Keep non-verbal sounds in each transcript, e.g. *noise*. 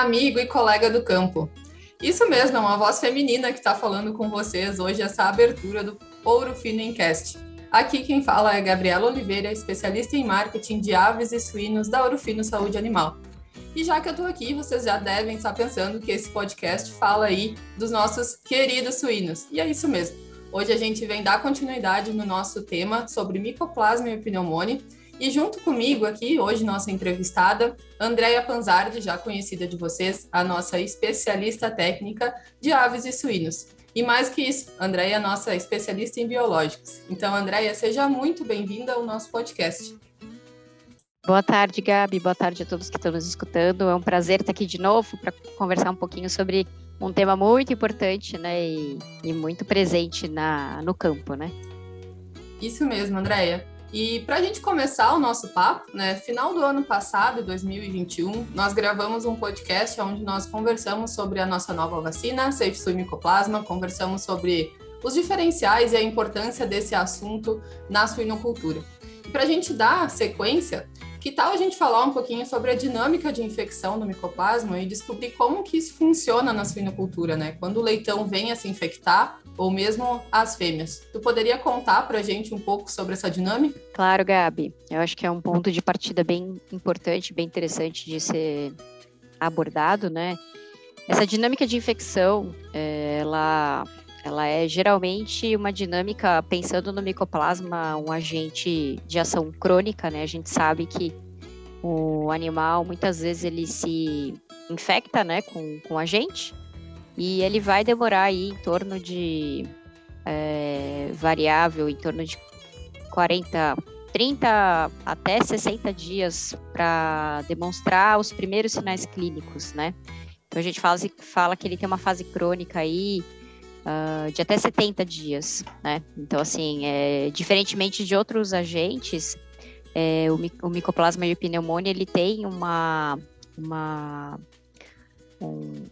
Amigo e colega do campo. Isso mesmo, é uma voz feminina que está falando com vocês hoje, essa abertura do Ouro Fino Encast. Aqui quem fala é Gabriela Oliveira, especialista em marketing de aves e suínos da Ouro Fino Saúde Animal. E já que eu estou aqui, vocês já devem estar pensando que esse podcast fala aí dos nossos queridos suínos. E é isso mesmo. Hoje a gente vem dar continuidade no nosso tema sobre micoplasma e pneumônia e junto comigo aqui, hoje, nossa entrevistada, Andréia Panzardi, já conhecida de vocês, a nossa especialista técnica de aves e suínos. E mais que isso, Andréia é nossa especialista em biológicos. Então, Andréia, seja muito bem-vinda ao nosso podcast. Boa tarde, Gabi. Boa tarde a todos que estão nos escutando. É um prazer estar aqui de novo para conversar um pouquinho sobre um tema muito importante, né, e, e muito presente na, no campo, né? Isso mesmo, Andréia. E para a gente começar o nosso papo, né, final do ano passado, 2021, nós gravamos um podcast onde nós conversamos sobre a nossa nova vacina, Safe Mycoplasma, conversamos sobre os diferenciais e a importância desse assunto na suinocultura. E para a gente dar sequência, que tal a gente falar um pouquinho sobre a dinâmica de infecção do micoplasma e descobrir como que isso funciona na suinocultura, né? Quando o leitão vem a se infectar, ou mesmo as fêmeas. Tu poderia contar para a gente um pouco sobre essa dinâmica? Claro, Gabi. Eu acho que é um ponto de partida bem importante, bem interessante de ser abordado, né? Essa dinâmica de infecção, é, ela, ela é geralmente uma dinâmica, pensando no micoplasma, um agente de ação crônica, né? A gente sabe que o animal, muitas vezes, ele se infecta, né, com, com a gente, e ele vai demorar aí em torno de é, variável, em torno de 40, 30 até 60 dias para demonstrar os primeiros sinais clínicos, né? Então a gente fala, fala que ele tem uma fase crônica aí uh, de até 70 dias, né? Então, assim, é, diferentemente de outros agentes, é, o, o micoplasma e o pneumonia, ele tem uma, uma um,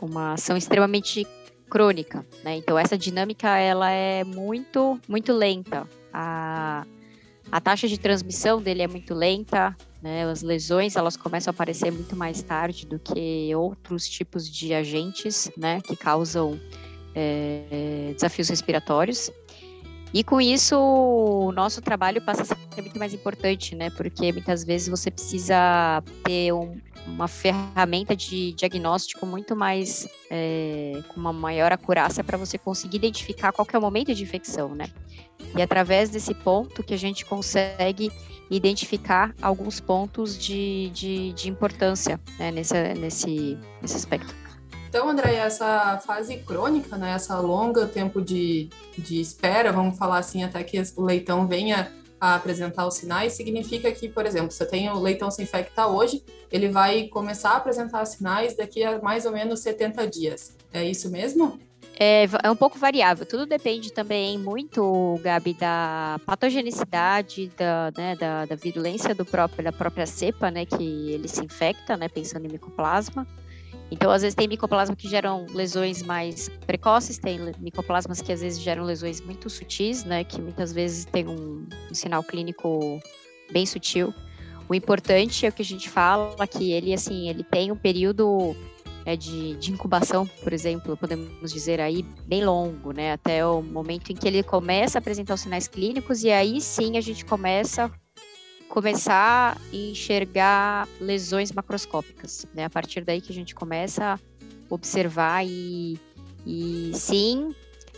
uma ação extremamente crônica, né? Então essa dinâmica ela é muito muito lenta. A, a taxa de transmissão dele é muito lenta, né? As lesões elas começam a aparecer muito mais tarde do que outros tipos de agentes, né? Que causam é, desafios respiratórios. E com isso, o nosso trabalho passa a ser muito mais importante, né? Porque muitas vezes você precisa ter um, uma ferramenta de diagnóstico muito mais, é, com uma maior acurácia para você conseguir identificar qual é o momento de infecção, né? E através desse ponto que a gente consegue identificar alguns pontos de, de, de importância né, nesse, nesse, nesse aspecto. Então, André, essa fase crônica, né, essa longa tempo de, de espera, vamos falar assim, até que o leitão venha a apresentar os sinais, significa que, por exemplo, você tem o leitão se infectar hoje, ele vai começar a apresentar sinais daqui a mais ou menos 70 dias. É isso mesmo? É, é um pouco variável, tudo depende também muito, Gabi, da patogenicidade, da, né, da, da virulência do próprio, da própria cepa, né, que ele se infecta, né, pensando em micoplasma. Então, às vezes, tem micoplasma que geram lesões mais precoces, tem micoplasmas que às vezes geram lesões muito sutis, né? Que muitas vezes tem um, um sinal clínico bem sutil. O importante é o que a gente fala, que ele, assim, ele tem um período é, de, de, incubação, por exemplo, podemos dizer aí, bem longo, né? Até o momento em que ele começa a apresentar os sinais clínicos e aí sim a gente começa começar a enxergar lesões macroscópicas, né? A partir daí que a gente começa a observar e, e sim,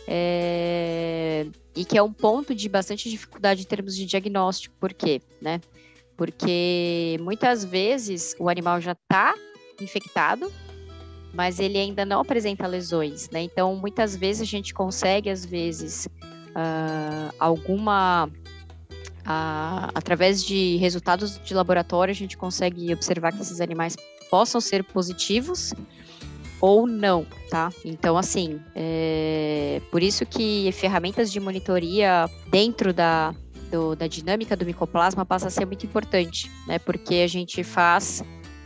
é, e que é um ponto de bastante dificuldade em termos de diagnóstico, por quê, né? Porque muitas vezes o animal já está infectado, mas ele ainda não apresenta lesões, né? Então, muitas vezes a gente consegue, às vezes, uh, alguma a, através de resultados de laboratório, a gente consegue observar que esses animais possam ser positivos ou não, tá? Então, assim, é, por isso que ferramentas de monitoria dentro da, do, da dinâmica do micoplasma passa a ser muito importante, né? Porque a gente faz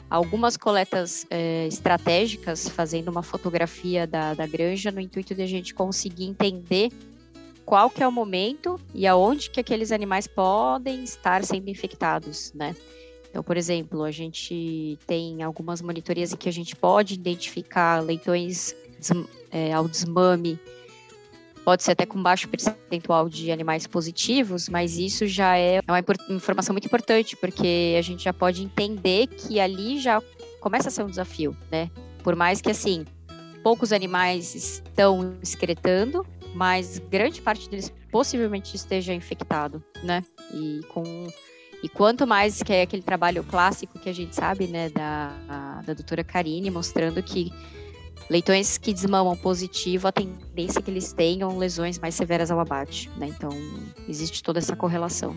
algumas coletas é, estratégicas, fazendo uma fotografia da, da granja, no intuito de a gente conseguir entender qual que é o momento e aonde que aqueles animais podem estar sendo infectados, né? Então, por exemplo, a gente tem algumas monitorias em que a gente pode identificar leitões é, ao desmame, pode ser até com baixo percentual de animais positivos, mas isso já é uma informação muito importante, porque a gente já pode entender que ali já começa a ser um desafio, né? Por mais que, assim, poucos animais estão excretando, mas grande parte deles possivelmente esteja infectado, né? E com e quanto mais que é aquele trabalho clássico que a gente sabe, né, da, da doutora Karine, mostrando que leitões que desmamam positivo, a tendência é que eles tenham lesões mais severas ao abate, né? Então, existe toda essa correlação.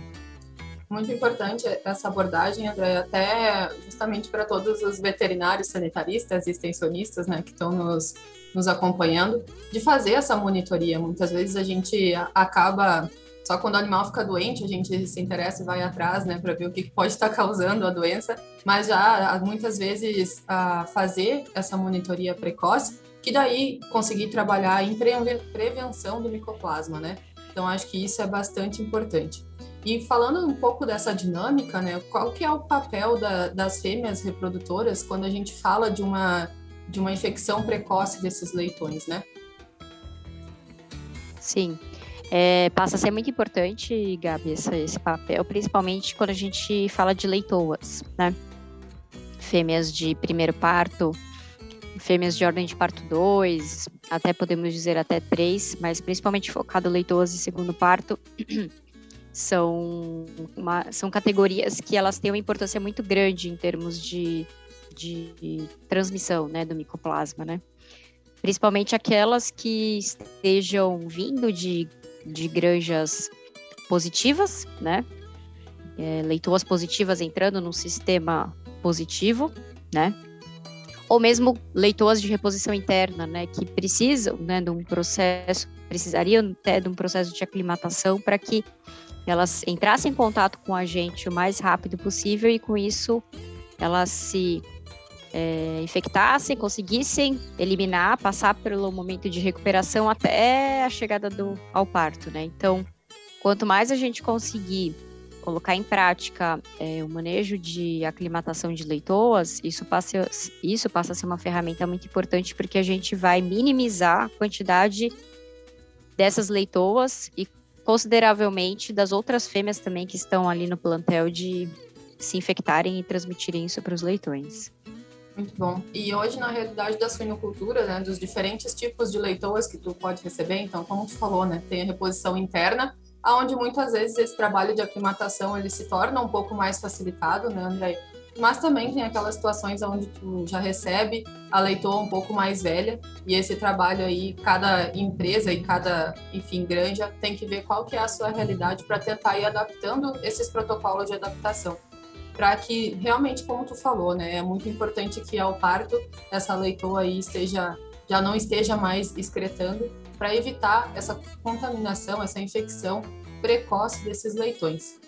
Muito importante essa abordagem, André, até justamente para todos os veterinários, sanitaristas e extensionistas, né, que estão nos, nos acompanhando, de fazer essa monitoria. Muitas vezes a gente acaba só quando o animal fica doente, a gente se interessa e vai atrás, né, para ver o que pode estar *laughs* causando a doença. Mas já muitas vezes a fazer essa monitoria precoce, que daí conseguir trabalhar em prevenção do micoplasma, né? Então acho que isso é bastante importante. E falando um pouco dessa dinâmica, né, qual que é o papel da, das fêmeas reprodutoras quando a gente fala de uma de uma infecção precoce desses leitões, né? Sim, é, passa a ser muito importante, Gabi, esse, esse, papel, principalmente quando a gente fala de leitoas, né? Fêmeas de primeiro parto, fêmeas de ordem de parto 2, até podemos dizer até 3, mas principalmente focado leitoas de segundo parto, *clears throat* são, uma, são categorias que elas têm uma importância muito grande em termos de, de, transmissão, né, do micoplasma, né? Principalmente aquelas que estejam vindo de de granjas positivas, né? É, leitoas positivas entrando no sistema positivo, né? Ou mesmo leitoas de reposição interna, né? Que precisam, né, de um processo, precisariam até de um processo de aclimatação para que elas entrassem em contato com a gente o mais rápido possível e com isso elas se é, infectassem, conseguissem eliminar, passar pelo momento de recuperação até a chegada do, ao parto, né? Então, quanto mais a gente conseguir colocar em prática é, o manejo de aclimatação de leitoas, isso passa, isso passa a ser uma ferramenta muito importante porque a gente vai minimizar a quantidade dessas leitoas e consideravelmente das outras fêmeas também que estão ali no plantel de se infectarem e transmitirem isso para os leitões. Muito bom. E hoje, na realidade da suinocultura, né, dos diferentes tipos de leitoas que tu pode receber, então, como tu falou, né, tem a reposição interna, aonde muitas vezes esse trabalho de aclimatação ele se torna um pouco mais facilitado, né, André? Mas também tem aquelas situações onde tu já recebe a leitoa um pouco mais velha e esse trabalho aí, cada empresa e cada, enfim, granja tem que ver qual que é a sua realidade para tentar ir adaptando esses protocolos de adaptação para que realmente, como tu falou, né, é muito importante que ao parto essa leitoa aí esteja já não esteja mais excretando para evitar essa contaminação, essa infecção precoce desses leitões.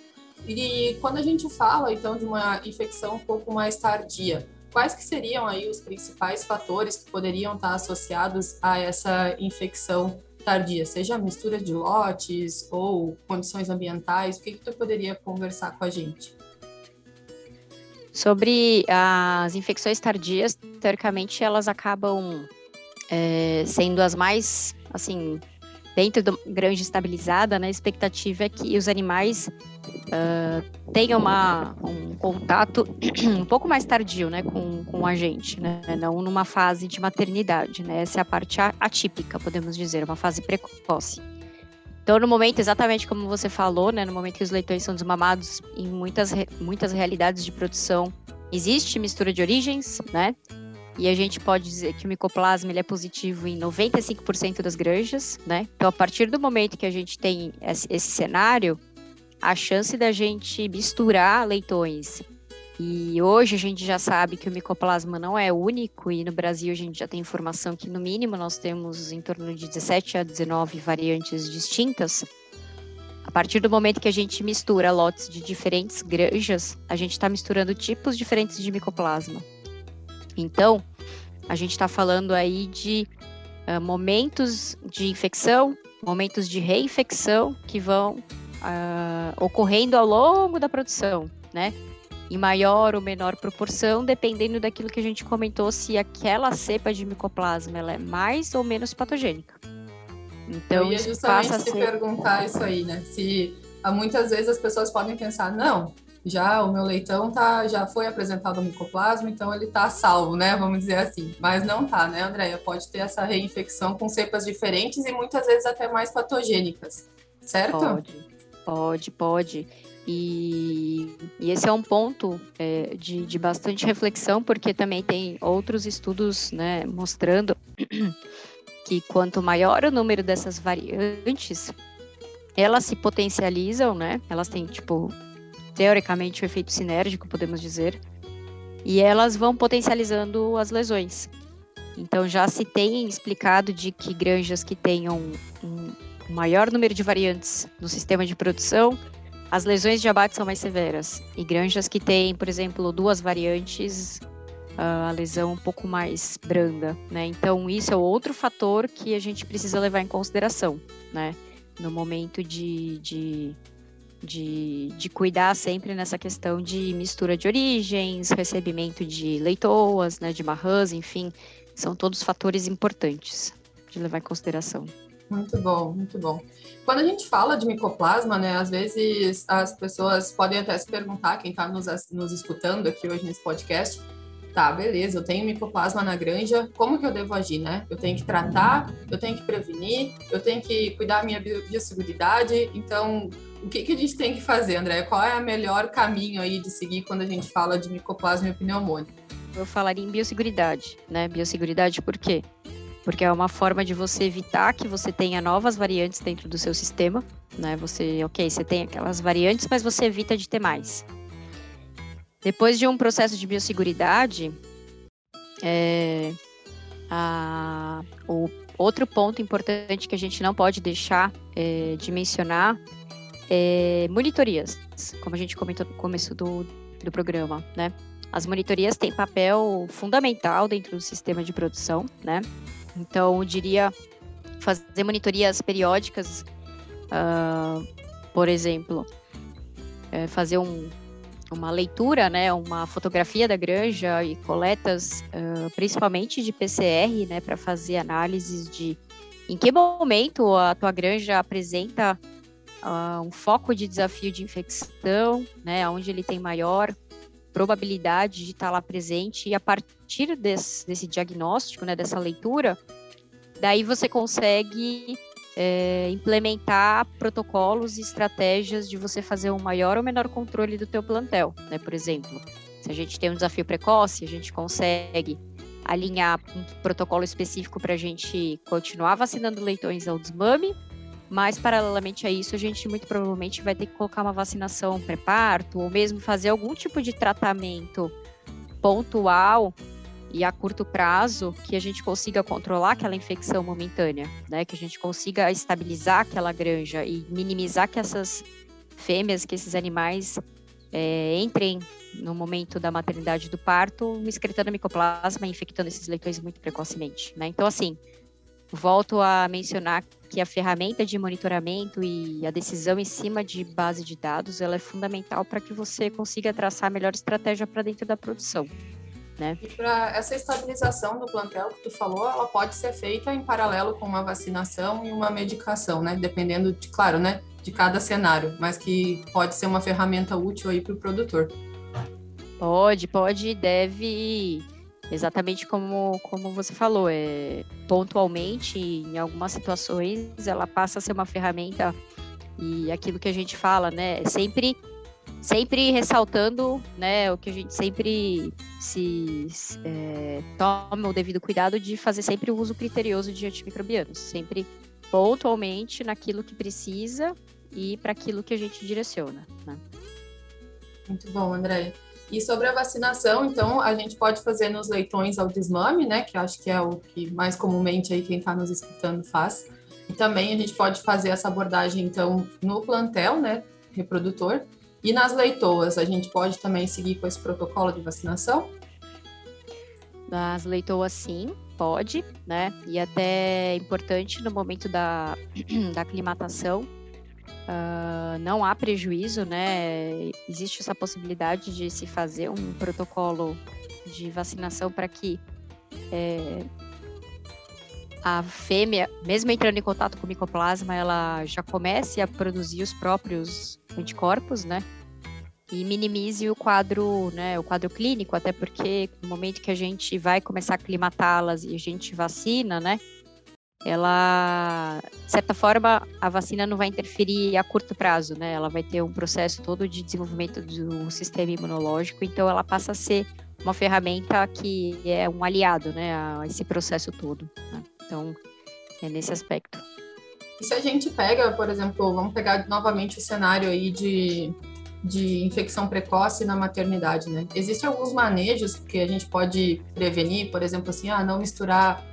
E quando a gente fala então de uma infecção um pouco mais tardia, quais que seriam aí os principais fatores que poderiam estar associados a essa infecção tardia, seja mistura de lotes ou condições ambientais, o que que tu poderia conversar com a gente? Sobre as infecções tardias, teoricamente elas acabam é, sendo as mais, assim, dentro do grande estabilizada, né? A expectativa é que os animais uh, tenham uma, um contato *clears throat* um pouco mais tardio, né, com, com a gente, né? Não numa fase de maternidade, né? Essa é a parte atípica, podemos dizer, uma fase precoce. Então, no momento, exatamente como você falou, né, no momento que os leitões são desmamados, em muitas, muitas realidades de produção, existe mistura de origens, né? E a gente pode dizer que o micoplasma ele é positivo em 95% das granjas, né? Então, a partir do momento que a gente tem esse, esse cenário, a chance da gente misturar leitões e hoje a gente já sabe que o micoplasma não é único e no Brasil a gente já tem informação que no mínimo nós temos em torno de 17 a 19 variantes distintas. A partir do momento que a gente mistura lotes de diferentes granjas, a gente está misturando tipos diferentes de micoplasma. Então, a gente está falando aí de uh, momentos de infecção, momentos de reinfecção que vão uh, ocorrendo ao longo da produção, né? Em maior ou menor proporção, dependendo daquilo que a gente comentou, se aquela cepa de micoplasma ela é mais ou menos patogênica. Então, Eu ia justamente passa te ser... perguntar isso aí, né? Se ah, muitas vezes as pessoas podem pensar, não, já o meu leitão tá, já foi apresentado o micoplasma, então ele tá salvo, né? Vamos dizer assim. Mas não tá, né, Andréia? Pode ter essa reinfecção com cepas diferentes e muitas vezes até mais patogênicas, certo? Pode, pode, pode. E, e esse é um ponto é, de, de bastante reflexão, porque também tem outros estudos né, mostrando *clears throat* que quanto maior o número dessas variantes, elas se potencializam, né? Elas têm, tipo, teoricamente o efeito sinérgico, podemos dizer, e elas vão potencializando as lesões. Então já se tem explicado de que granjas que tenham um maior número de variantes no sistema de produção, as lesões de abate são mais severas. E granjas que têm, por exemplo, duas variantes, a lesão um pouco mais branda, né? Então isso é outro fator que a gente precisa levar em consideração, né? No momento de, de de, de cuidar sempre nessa questão de mistura de origens, recebimento de leitoas, né, de marrãs, enfim, são todos fatores importantes de levar em consideração. Muito bom, muito bom. Quando a gente fala de micoplasma, né, às vezes as pessoas podem até se perguntar, quem está nos, nos escutando aqui hoje nesse podcast, tá, beleza, eu tenho micoplasma na granja, como que eu devo agir, né? Eu tenho que tratar, eu tenho que prevenir, eu tenho que cuidar da minha biosseguridade, então o que, que a gente tem que fazer, André? Qual é o melhor caminho aí de seguir quando a gente fala de micoplasma e pneumônia? Eu falaria em biosseguridade, né? Biosseguridade por quê? Porque é uma forma de você evitar que você tenha novas variantes dentro do seu sistema, né? Você, ok, você tem aquelas variantes, mas você evita de ter mais. Depois de um processo de biosseguridade, é, a, o outro ponto importante que a gente não pode deixar é, de mencionar é, monitorias, como a gente comentou no começo do, do programa, né? As monitorias têm papel fundamental dentro do sistema de produção, né? Então, eu diria fazer monitorias periódicas, uh, por exemplo, é, fazer um, uma leitura, né, uma fotografia da granja e coletas, uh, principalmente de PCR, né, para fazer análises de em que momento a tua granja apresenta uh, um foco de desafio de infecção, né, onde ele tem maior probabilidade de estar lá presente, e a partir desse, desse diagnóstico, né, dessa leitura, daí você consegue é, implementar protocolos e estratégias de você fazer um maior ou menor controle do teu plantel, né? Por exemplo, se a gente tem um desafio precoce, a gente consegue alinhar um protocolo específico para a gente continuar vacinando leitões ao desmame mas, paralelamente a isso, a gente muito provavelmente vai ter que colocar uma vacinação pré-parto, ou mesmo fazer algum tipo de tratamento pontual e a curto prazo que a gente consiga controlar aquela infecção momentânea, né? Que a gente consiga estabilizar aquela granja e minimizar que essas fêmeas, que esses animais é, entrem no momento da maternidade do parto, excretando micoplasma e infectando esses leitões muito precocemente, né? Então, assim, volto a mencionar que a ferramenta de monitoramento e a decisão em cima de base de dados ela é fundamental para que você consiga traçar a melhor estratégia para dentro da produção. Né? E para essa estabilização do plantel que tu falou, ela pode ser feita em paralelo com uma vacinação e uma medicação, né? Dependendo, de, claro, né, de cada cenário, mas que pode ser uma ferramenta útil aí para o produtor. Pode, pode e deve Exatamente como, como você falou, é, pontualmente, em algumas situações, ela passa a ser uma ferramenta e aquilo que a gente fala, né, é sempre sempre ressaltando, né, o que a gente sempre se é, toma o devido cuidado de fazer sempre o uso criterioso de antimicrobianos, sempre pontualmente naquilo que precisa e para aquilo que a gente direciona. Né? Muito bom, André. E sobre a vacinação, então, a gente pode fazer nos leitões ao desmame, né? Que acho que é o que mais comumente aí quem está nos escutando faz. E também a gente pode fazer essa abordagem, então, no plantel, né? Reprodutor. E nas leitoas, a gente pode também seguir com esse protocolo de vacinação? Nas leitoas, sim, pode, né? E até é importante no momento da, *clears throat* da aclimatação uh, não há prejuízo, né? Existe essa possibilidade de se fazer um protocolo de vacinação para que é, a fêmea, mesmo entrando em contato com o micoplasma, ela já comece a produzir os próprios anticorpos, né? E minimize o quadro, né, o quadro clínico, até porque no momento que a gente vai começar a aclimatá-las e a gente vacina, né, ela, de certa forma, a vacina não vai interferir a curto prazo, né? Ela vai ter um processo todo de desenvolvimento do sistema imunológico, então ela passa a ser uma ferramenta que é um aliado, né, a esse processo todo. Né? Então, é nesse aspecto. E se a gente pega, por exemplo, vamos pegar novamente o cenário aí de, de infecção precoce na maternidade, né? Existem alguns manejos que a gente pode prevenir, por exemplo, assim, ah, não misturar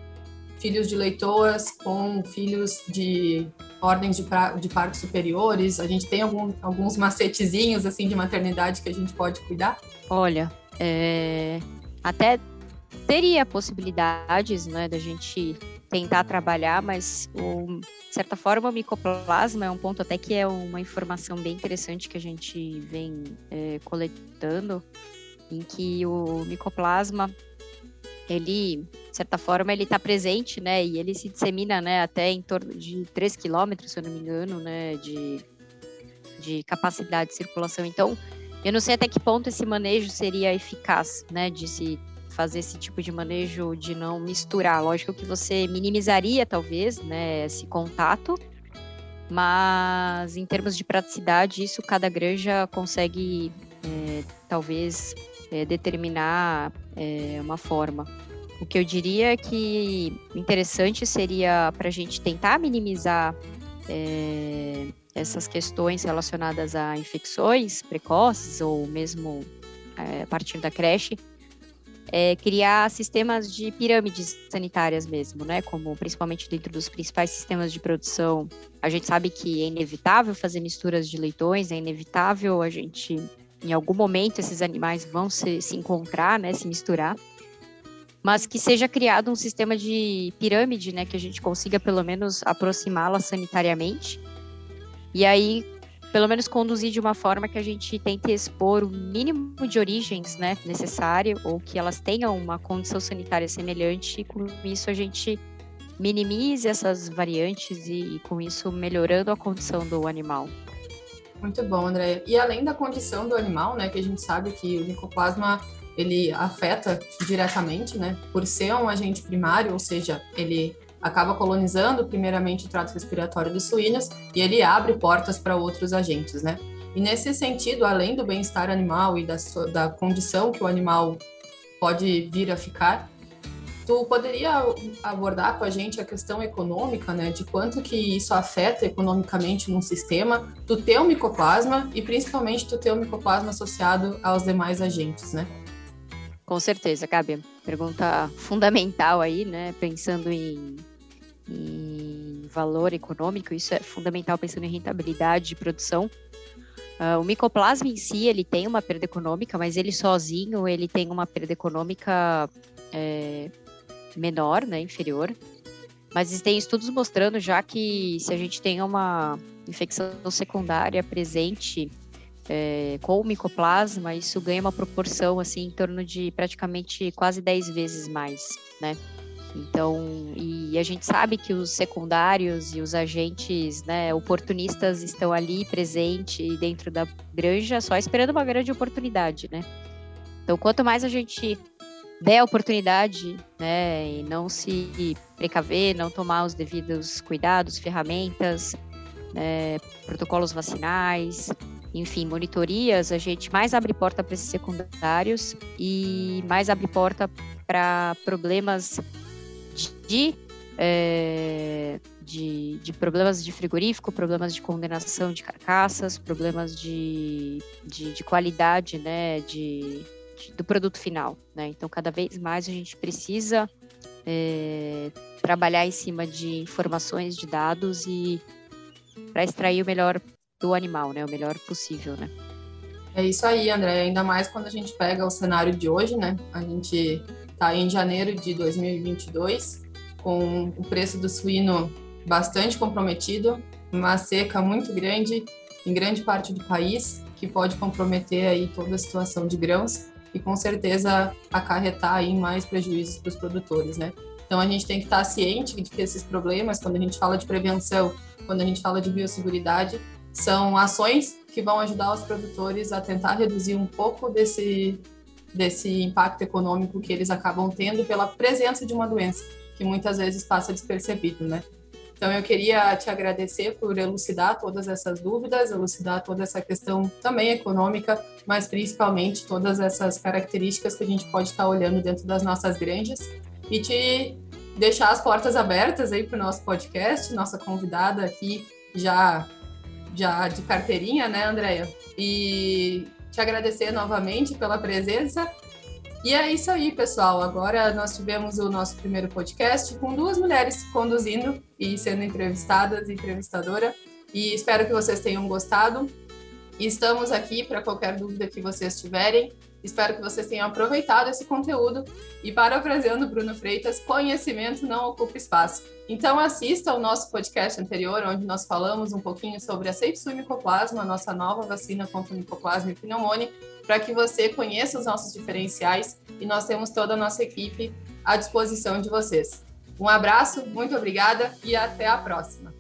filhos de leitoas com filhos de ordens de, pra, de partos superiores? A gente tem algum, alguns macetezinhos assim de maternidade que a gente pode cuidar? Olha, é, até teria possibilidades né, da gente tentar trabalhar, mas o, de certa forma o micoplasma é um ponto até que é uma informação bem interessante que a gente vem é, coletando, em que o micoplasma ele, certa forma, ele está presente, né? E ele se dissemina, né? Até em torno de 3 quilômetros, se eu não me engano, né? De, de capacidade de circulação. Então, eu não sei até que ponto esse manejo seria eficaz, né? De se fazer esse tipo de manejo, de não misturar. Lógico que você minimizaria, talvez, né? Esse contato. Mas, em termos de praticidade, isso cada granja consegue, é, talvez, é, determinar é, uma forma. O que eu diria é que interessante seria para a gente tentar minimizar é, essas questões relacionadas a infecções precoces ou mesmo é, a partir da creche, é, criar sistemas de pirâmides sanitárias mesmo, né? Como principalmente dentro dos principais sistemas de produção. A gente sabe que é inevitável fazer misturas de leitões, é inevitável a gente em algum momento esses animais vão se, se encontrar, né, se misturar, mas que seja criado um sistema de pirâmide, né, que a gente consiga pelo menos aproximá-la sanitariamente, e aí pelo menos conduzir de uma forma que a gente tente expor o mínimo de origens, né, necessário, ou que elas tenham uma condição sanitária semelhante, e com isso a gente minimize essas variantes e, e com isso melhorando a condição do animal. Muito bom, André. E além da condição do animal, né, que a gente sabe que o micoplasma ele afeta diretamente, né, por ser um agente primário, ou seja, ele acaba colonizando primeiramente o trato respiratório dos suínos e ele abre portas para outros agentes, né? E nesse sentido, além do bem-estar animal e da, da condição que o animal pode vir a ficar, Tu poderia abordar com a gente a questão econômica, né, de quanto que isso afeta economicamente num sistema, tu ter o micoplasma e principalmente tu ter o micoplasma associado aos demais agentes, né? Com certeza, Gabi. Pergunta fundamental aí, né, pensando em, em valor econômico, isso é fundamental pensando em rentabilidade de produção. Uh, o micoplasma em si, ele tem uma perda econômica, mas ele sozinho, ele tem uma perda econômica é, menor, né, inferior. Mas tem estudos mostrando já que se a gente tem uma infecção secundária presente é, com o micoplasma, isso ganha uma proporção assim em torno de praticamente quase 10 vezes mais, né? Então, e a gente sabe que os secundários e os agentes né, oportunistas estão ali presentes dentro da granja, só esperando uma grande oportunidade, né? Então, quanto mais a gente der a oportunidade, né, e não se precaver, não tomar os devidos cuidados, ferramentas, né, protocolos vacinais, enfim, monitorias, a gente mais abre porta para esses secundários e mais abre porta para problemas de, é, de, de, problemas de frigorífico, problemas de condenação de carcaças, problemas de, de, de qualidade, né, de do produto final, né? Então, cada vez mais a gente precisa é, trabalhar em cima de informações, de dados e para extrair o melhor do animal, né? O melhor possível, né? É isso aí, André. Ainda mais quando a gente pega o cenário de hoje, né? A gente está em janeiro de 2022 com o preço do suíno bastante comprometido. uma seca muito grande em grande parte do país, que pode comprometer aí toda a situação de grãos e com certeza acarretar aí mais prejuízos para os produtores, né? Então a gente tem que estar ciente de que esses problemas, quando a gente fala de prevenção, quando a gente fala de biosseguridade, são ações que vão ajudar os produtores a tentar reduzir um pouco desse desse impacto econômico que eles acabam tendo pela presença de uma doença que muitas vezes passa despercebido, né? Então eu queria te agradecer por elucidar todas essas dúvidas, elucidar toda essa questão também econômica, mas principalmente todas essas características que a gente pode estar olhando dentro das nossas granjas e te deixar as portas abertas aí para o nosso podcast, nossa convidada aqui já já de carteirinha, né, Andréia? E te agradecer novamente pela presença. E é isso aí, pessoal. Agora nós tivemos o nosso primeiro podcast com duas mulheres conduzindo e sendo entrevistadas, entrevistadora. E espero que vocês tenham gostado. Estamos aqui para qualquer dúvida que vocês tiverem. Espero que vocês tenham aproveitado esse conteúdo e, parafraseando Bruno Freitas, conhecimento não ocupa espaço. Então, assista ao nosso podcast anterior, onde nós falamos um pouquinho sobre a Safesul Micoplasma, nossa nova vacina contra micoplasma e pneumonia, para que você conheça os nossos diferenciais e nós temos toda a nossa equipe à disposição de vocês. Um abraço, muito obrigada e até a próxima.